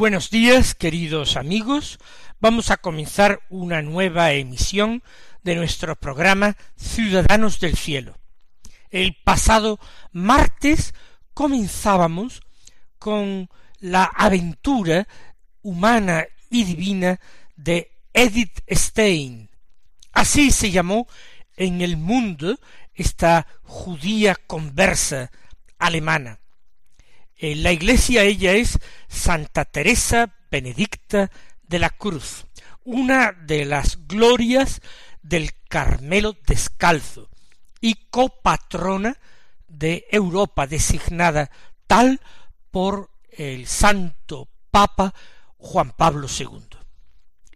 Buenos días, queridos amigos. Vamos a comenzar una nueva emisión de nuestro programa Ciudadanos del Cielo. El pasado martes comenzábamos con la aventura humana y divina de Edith Stein. Así se llamó en el mundo esta judía conversa alemana. En la iglesia ella es Santa Teresa Benedicta de la Cruz, una de las glorias del Carmelo descalzo y copatrona de Europa, designada tal por el Santo Papa Juan Pablo II.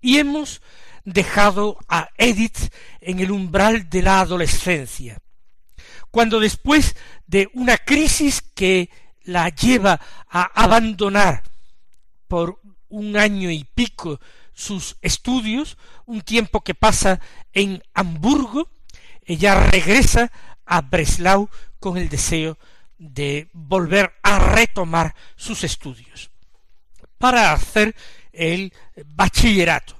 Y hemos dejado a Edith en el umbral de la adolescencia, cuando después de una crisis que la lleva a abandonar por un año y pico sus estudios, un tiempo que pasa en Hamburgo, ella regresa a Breslau con el deseo de volver a retomar sus estudios para hacer el bachillerato.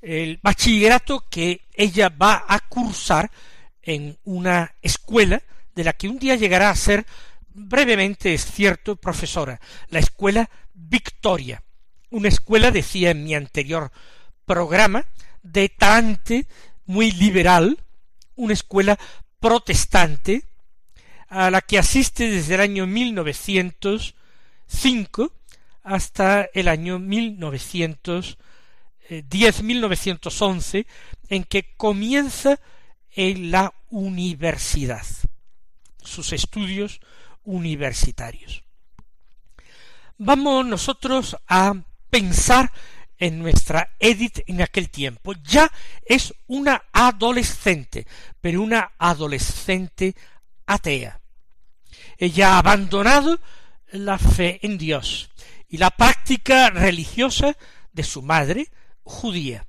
El bachillerato que ella va a cursar en una escuela de la que un día llegará a ser brevemente es cierto, profesora, la escuela Victoria, una escuela, decía en mi anterior programa, de talante muy liberal, una escuela protestante, a la que asiste desde el año 1905 hasta el año 1910-1911, en que comienza en la universidad. Sus estudios universitarios. Vamos nosotros a pensar en nuestra Edith en aquel tiempo. Ya es una adolescente, pero una adolescente atea. Ella ha abandonado la fe en Dios y la práctica religiosa de su madre judía.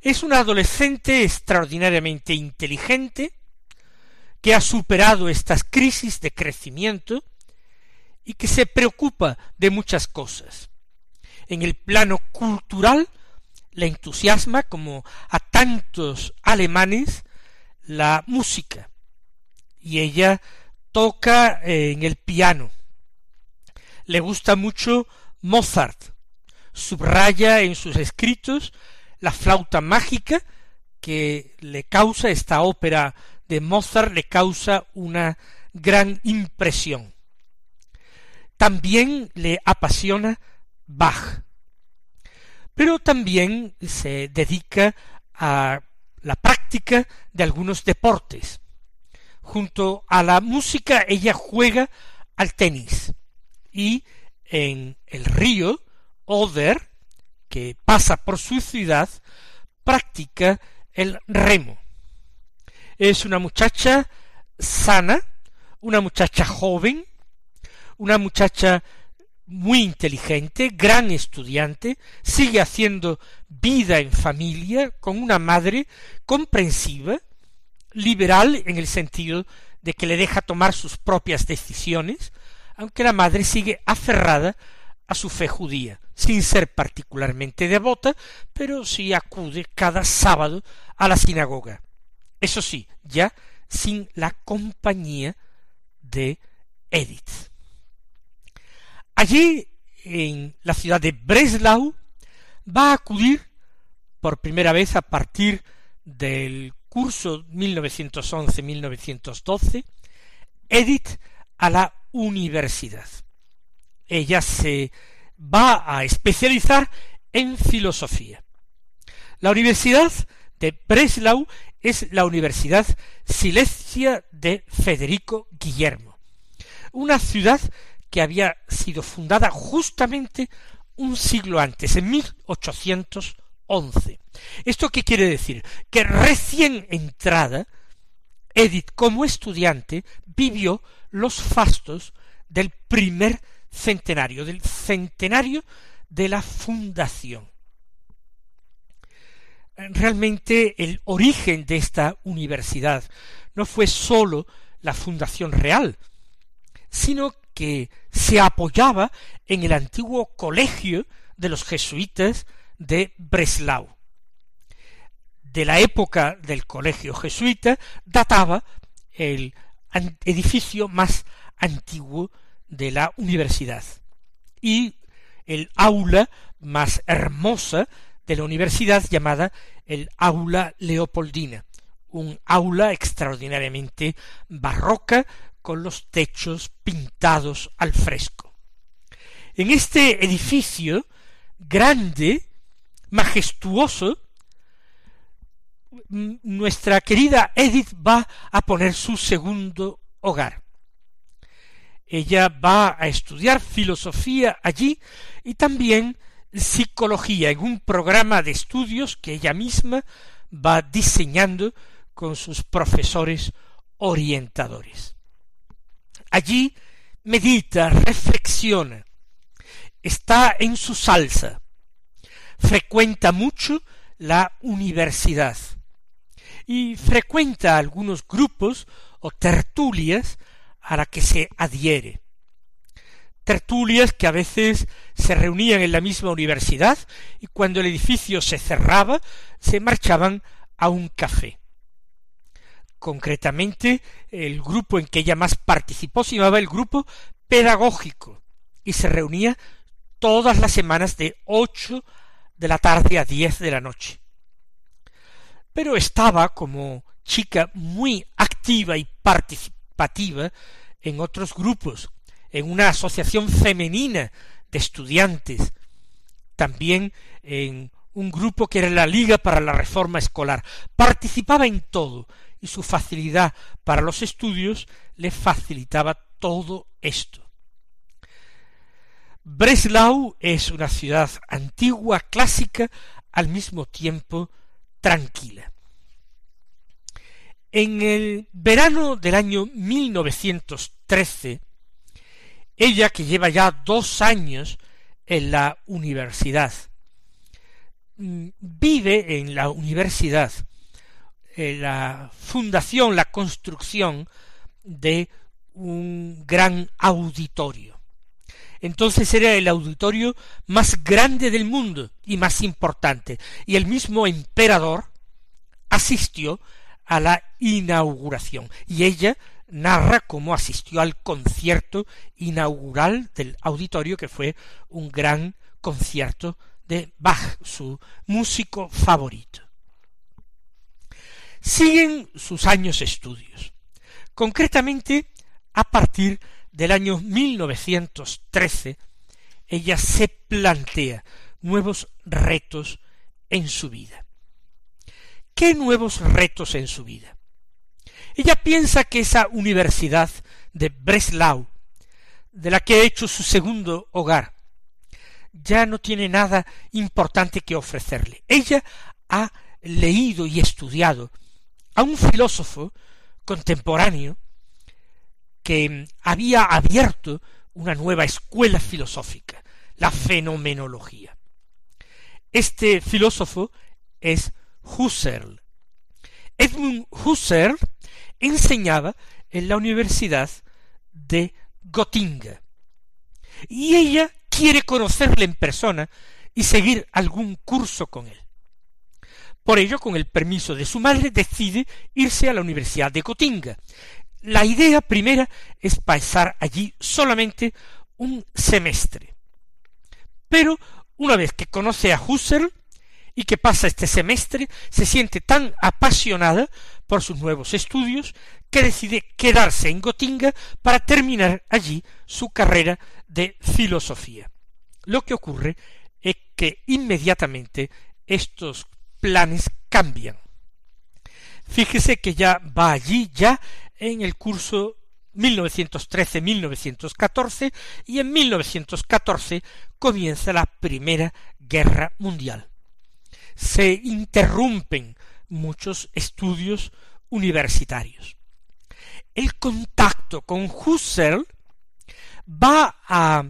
Es una adolescente extraordinariamente inteligente, que ha superado estas crisis de crecimiento y que se preocupa de muchas cosas. En el plano cultural le entusiasma, como a tantos alemanes, la música, y ella toca en el piano. Le gusta mucho Mozart, subraya en sus escritos la flauta mágica que le causa esta ópera de Mozart le causa una gran impresión. También le apasiona Bach, pero también se dedica a la práctica de algunos deportes. Junto a la música ella juega al tenis y en el río Oder, que pasa por su ciudad, practica el remo. Es una muchacha sana, una muchacha joven, una muchacha muy inteligente, gran estudiante, sigue haciendo vida en familia con una madre comprensiva, liberal en el sentido de que le deja tomar sus propias decisiones, aunque la madre sigue aferrada a su fe judía, sin ser particularmente devota, pero sí acude cada sábado a la sinagoga eso sí, ya sin la compañía de Edith. Allí, en la ciudad de Breslau, va a acudir por primera vez a partir del curso 1911-1912, Edith a la universidad. Ella se va a especializar en filosofía. La Universidad de Breslau es la Universidad Silesia de Federico Guillermo, una ciudad que había sido fundada justamente un siglo antes, en 1811. ¿Esto qué quiere decir? Que recién entrada, Edith como estudiante vivió los fastos del primer centenario, del centenario de la fundación. Realmente el origen de esta universidad no fue sólo la fundación real, sino que se apoyaba en el antiguo colegio de los jesuitas de Breslau. De la época del colegio jesuita databa el edificio más antiguo de la universidad y el aula más hermosa de la universidad llamada el aula leopoldina, un aula extraordinariamente barroca con los techos pintados al fresco. En este edificio grande, majestuoso, nuestra querida Edith va a poner su segundo hogar. Ella va a estudiar filosofía allí y también psicología en un programa de estudios que ella misma va diseñando con sus profesores orientadores. Allí medita, reflexiona, está en su salsa, frecuenta mucho la universidad y frecuenta algunos grupos o tertulias a la que se adhiere. Tertulias que a veces se reunían en la misma universidad y cuando el edificio se cerraba se marchaban a un café. Concretamente, el grupo en que ella más participó se llamaba el grupo pedagógico y se reunía todas las semanas de ocho de la tarde a diez de la noche. Pero estaba como chica muy activa y participativa en otros grupos, en una asociación femenina de estudiantes, también en un grupo que era la Liga para la Reforma Escolar. Participaba en todo, y su facilidad para los estudios le facilitaba todo esto. Breslau es una ciudad antigua, clásica, al mismo tiempo tranquila. En el verano del año 1913, ella que lleva ya dos años en la universidad, mm, vive en la universidad eh, la fundación, la construcción de un gran auditorio. Entonces era el auditorio más grande del mundo y más importante, y el mismo emperador asistió a la inauguración, y ella narra cómo asistió al concierto inaugural del auditorio, que fue un gran concierto de Bach, su músico favorito siguen sus años estudios. Concretamente, a partir del año 1913, ella se plantea nuevos retos en su vida. ¿Qué nuevos retos en su vida? Ella piensa que esa universidad de Breslau, de la que ha hecho su segundo hogar, ya no tiene nada importante que ofrecerle. Ella ha leído y estudiado a un filósofo contemporáneo que había abierto una nueva escuela filosófica, la fenomenología. Este filósofo es Husserl. Edmund Husserl enseñaba en la Universidad de Göttingen. Y ella quiere conocerle en persona y seguir algún curso con él. Por ello, con el permiso de su madre, decide irse a la Universidad de Cotinga. La idea primera es pasar allí solamente un semestre. Pero una vez que conoce a Husserl, y que pasa este semestre se siente tan apasionada por sus nuevos estudios que decide quedarse en Gotinga para terminar allí su carrera de filosofía. Lo que ocurre es que inmediatamente estos planes cambian. Fíjese que ya va allí ya en el curso 1913-1914 y en 1914 comienza la Primera Guerra Mundial. Se interrumpen muchos estudios universitarios. El contacto con Husserl va a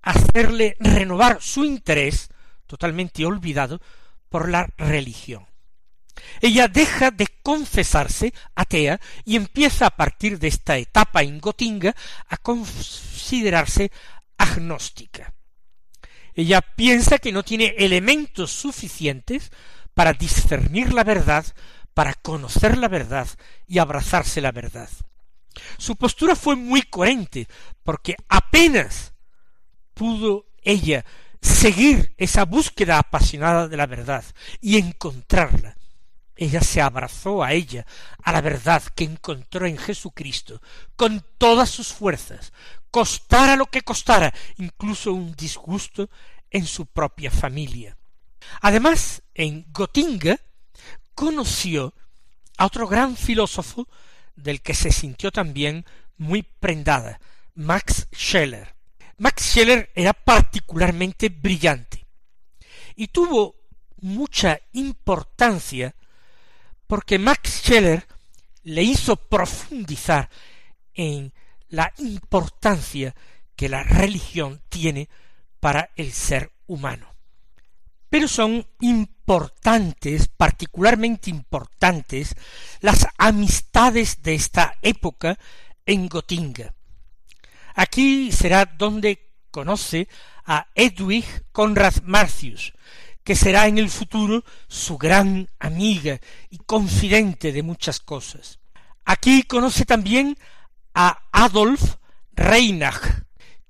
hacerle renovar su interés, totalmente olvidado, por la religión. Ella deja de confesarse atea y empieza a partir de esta etapa en Gotinga a considerarse agnóstica. Ella piensa que no tiene elementos suficientes para discernir la verdad, para conocer la verdad y abrazarse la verdad. Su postura fue muy coherente, porque apenas pudo ella seguir esa búsqueda apasionada de la verdad y encontrarla. Ella se abrazó a ella, a la verdad que encontró en Jesucristo, con todas sus fuerzas, costara lo que costara, incluso un disgusto en su propia familia. Además, en Gotinga conoció a otro gran filósofo del que se sintió también muy prendada, Max Scheller. Max Scheller era particularmente brillante y tuvo mucha importancia porque Max Scheller le hizo profundizar en la importancia que la religión tiene para el ser humano. Pero son importantes, particularmente importantes, las amistades de esta época en Gotinga. Aquí será donde conoce a Edwig Conrad Marcius, que será en el futuro su gran amiga y confidente de muchas cosas. Aquí conoce también a Adolf Reinach,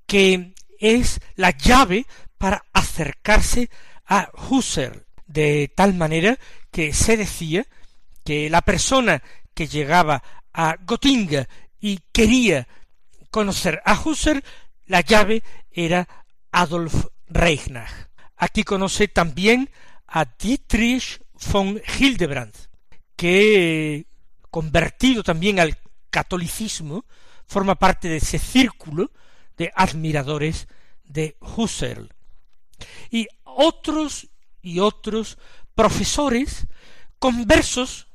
que es la llave para acercarse a Husserl, de tal manera que se decía que la persona que llegaba a Gotinga y quería conocer a Husserl, la llave era Adolf Reinach. Aquí conoce también a Dietrich von Hildebrand, que convertido también al catolicismo, forma parte de ese círculo de admiradores de Husserl. Y otros y otros profesores conversos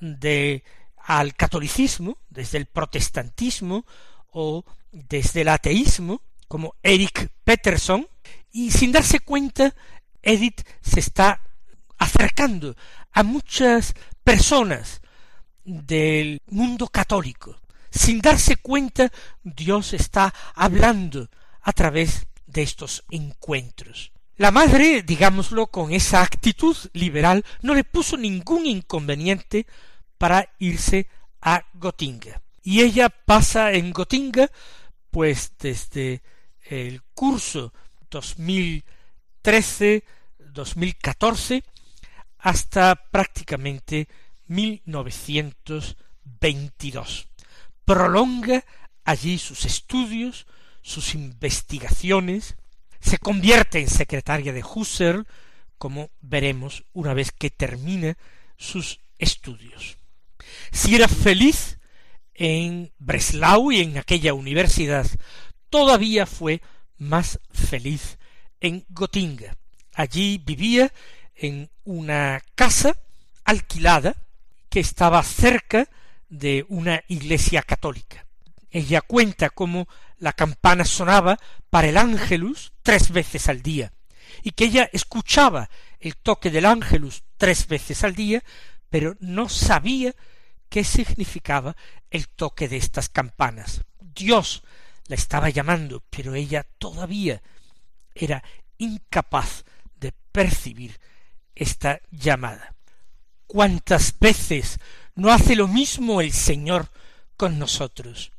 de al catolicismo, desde el protestantismo o desde el ateísmo, como Eric Peterson, y sin darse cuenta, Edith se está acercando a muchas personas del mundo católico. Sin darse cuenta, Dios está hablando a través de estos encuentros. La madre, digámoslo con esa actitud liberal, no le puso ningún inconveniente para irse a Gotinga. Y ella pasa en Gotinga, pues desde el curso 2013-2014 hasta prácticamente 1922. Prolonga allí sus estudios, sus investigaciones, se convierte en secretaria de Husserl, como veremos una vez que termine sus estudios. Si era feliz en Breslau y en aquella universidad, todavía fue más feliz en Gotinga. Allí vivía en una casa alquilada estaba cerca de una iglesia católica. Ella cuenta cómo la campana sonaba para el ángelus tres veces al día, y que ella escuchaba el toque del ángelus tres veces al día, pero no sabía qué significaba el toque de estas campanas. Dios la estaba llamando, pero ella todavía era incapaz de percibir esta llamada. ¿Cuántas veces no hace lo mismo el Señor con nosotros?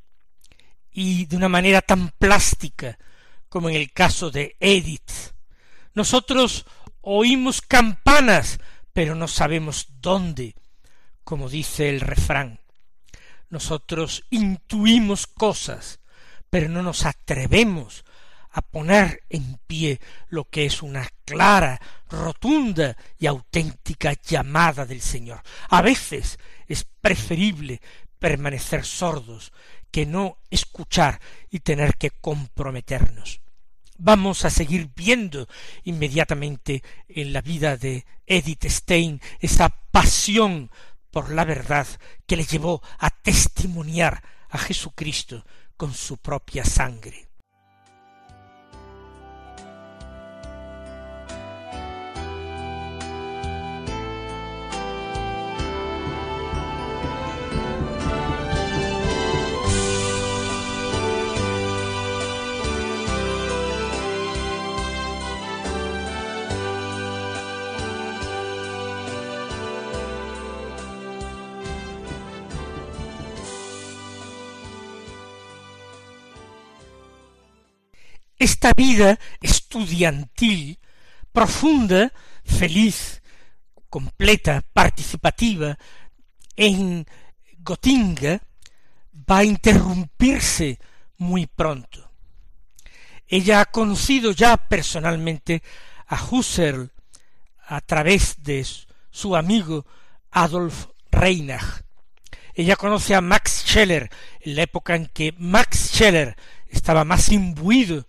Y de una manera tan plástica como en el caso de Edith. Nosotros oímos campanas, pero no sabemos dónde, como dice el refrán. Nosotros intuimos cosas, pero no nos atrevemos a poner en pie lo que es una clara, rotunda y auténtica llamada del Señor. A veces es preferible permanecer sordos que no escuchar y tener que comprometernos. Vamos a seguir viendo inmediatamente en la vida de Edith Stein esa pasión por la verdad que le llevó a testimoniar a Jesucristo con su propia sangre. Esta vida estudiantil, profunda, feliz, completa, participativa, en Gotinga, va a interrumpirse muy pronto. Ella ha conocido ya personalmente a Husserl a través de su amigo Adolf Reinach. Ella conoce a Max Scheller en la época en que Max Scheller estaba más imbuido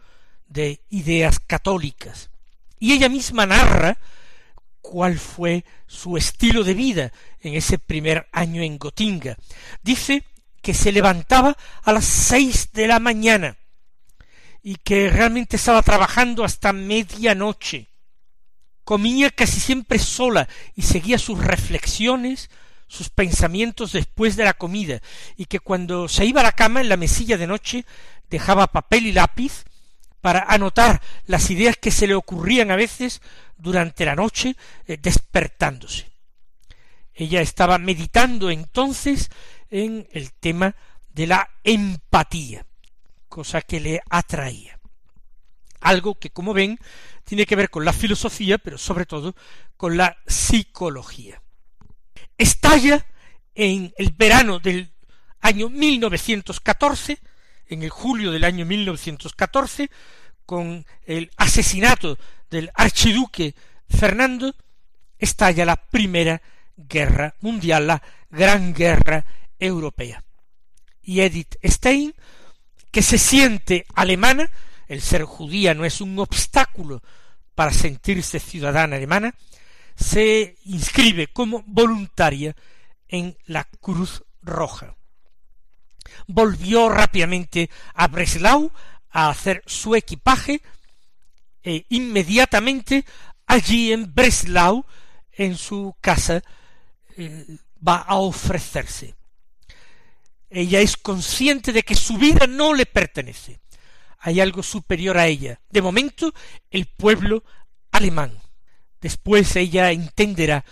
de ideas católicas. Y ella misma narra cuál fue su estilo de vida en ese primer año en Gotinga. Dice que se levantaba a las seis de la mañana y que realmente estaba trabajando hasta medianoche. Comía casi siempre sola y seguía sus reflexiones, sus pensamientos después de la comida, y que cuando se iba a la cama en la mesilla de noche dejaba papel y lápiz para anotar las ideas que se le ocurrían a veces durante la noche eh, despertándose. Ella estaba meditando entonces en el tema de la empatía, cosa que le atraía. Algo que, como ven, tiene que ver con la filosofía, pero sobre todo con la psicología. Estalla en el verano del año 1914 en el julio del año 1914, con el asesinato del archiduque Fernando, estalla la primera guerra mundial, la gran guerra europea. Y Edith Stein, que se siente alemana, el ser judía no es un obstáculo para sentirse ciudadana alemana, se inscribe como voluntaria en la Cruz Roja volvió rápidamente a Breslau a hacer su equipaje e inmediatamente allí en Breslau en su casa eh, va a ofrecerse. Ella es consciente de que su vida no le pertenece. Hay algo superior a ella. De momento, el pueblo alemán. Después ella entenderá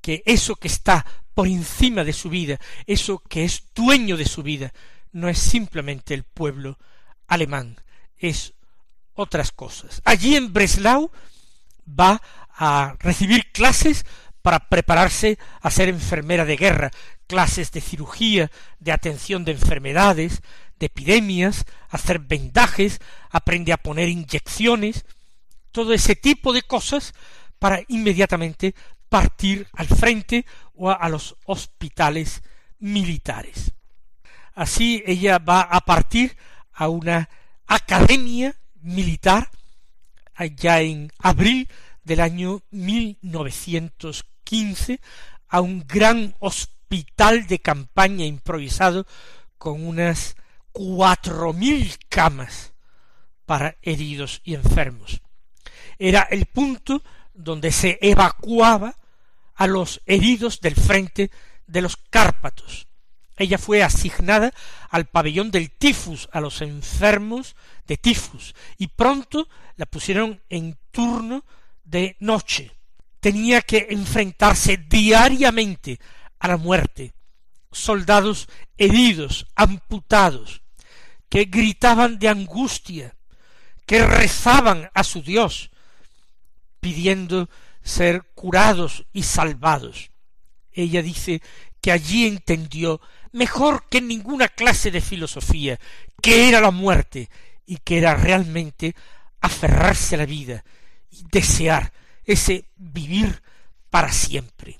que eso que está por encima de su vida, eso que es dueño de su vida, no es simplemente el pueblo alemán, es otras cosas. Allí en Breslau va a recibir clases para prepararse a ser enfermera de guerra, clases de cirugía, de atención de enfermedades, de epidemias, hacer vendajes, aprende a poner inyecciones, todo ese tipo de cosas para inmediatamente partir al frente o a, los hospitales militares. Así ella va a partir a una academia militar allá en abril del año 1915 a un gran hospital de campaña improvisado con unas cuatro mil camas para heridos y enfermos. Era el punto donde se evacuaba a los heridos del frente de los Cárpatos. Ella fue asignada al pabellón del tifus, a los enfermos de tifus, y pronto la pusieron en turno de noche. Tenía que enfrentarse diariamente a la muerte. Soldados heridos, amputados, que gritaban de angustia, que rezaban a su Dios, pidiendo ser curados y salvados. Ella dice que allí entendió mejor que ninguna clase de filosofía que era la muerte y que era realmente aferrarse a la vida y desear ese vivir para siempre.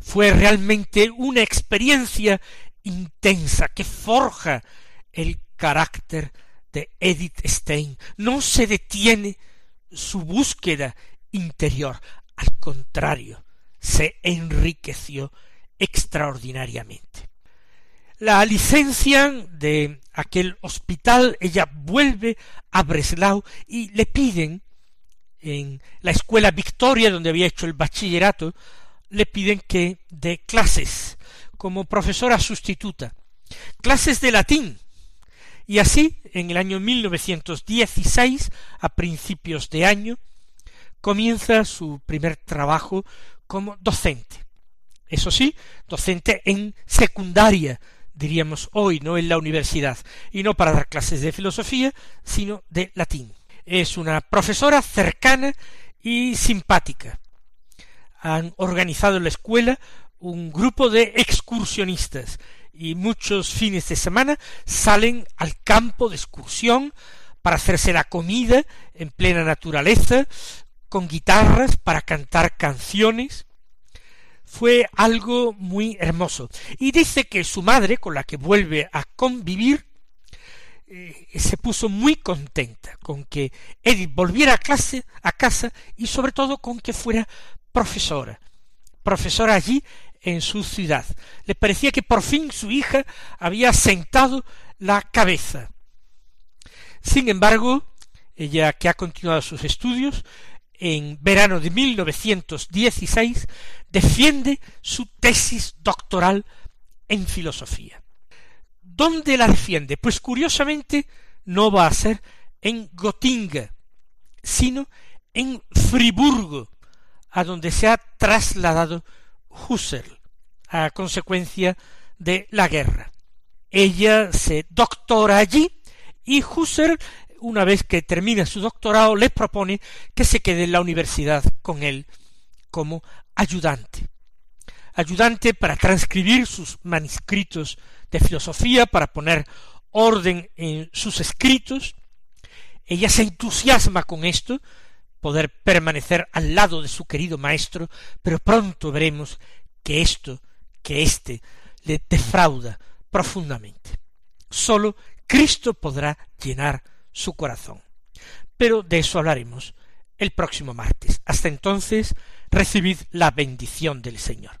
Fue realmente una experiencia intensa que forja el carácter de Edith Stein. No se detiene su búsqueda interior, al contrario, se enriqueció extraordinariamente. La licencian de aquel hospital, ella vuelve a Breslau y le piden en la escuela Victoria, donde había hecho el bachillerato, le piden que dé clases como profesora sustituta, clases de latín. Y así, en el año 1916, a principios de año, comienza su primer trabajo como docente. Eso sí, docente en secundaria, diríamos hoy, no en la universidad, y no para dar clases de filosofía, sino de latín. Es una profesora cercana y simpática. Han organizado en la escuela un grupo de excursionistas y muchos fines de semana salen al campo de excursión para hacerse la comida en plena naturaleza, con guitarras para cantar canciones. Fue algo muy hermoso. Y dice que su madre, con la que vuelve a convivir, eh, se puso muy contenta con que Edith volviera a clase, a casa, y sobre todo con que fuera profesora. Profesora allí en su ciudad. Le parecía que por fin su hija había sentado la cabeza. Sin embargo, ella que ha continuado sus estudios, en verano de 1916, defiende su tesis doctoral en filosofía. ¿Dónde la defiende? Pues curiosamente no va a ser en Gotinga, sino en Friburgo, a donde se ha trasladado Husserl, a consecuencia de la guerra. Ella se doctora allí y Husserl una vez que termina su doctorado, le propone que se quede en la universidad con él como ayudante. Ayudante para transcribir sus manuscritos de filosofía, para poner orden en sus escritos. Ella se entusiasma con esto, poder permanecer al lado de su querido maestro, pero pronto veremos que esto, que éste, le defrauda profundamente. Sólo Cristo podrá llenar su corazón. Pero de eso hablaremos el próximo martes. Hasta entonces, recibid la bendición del Señor.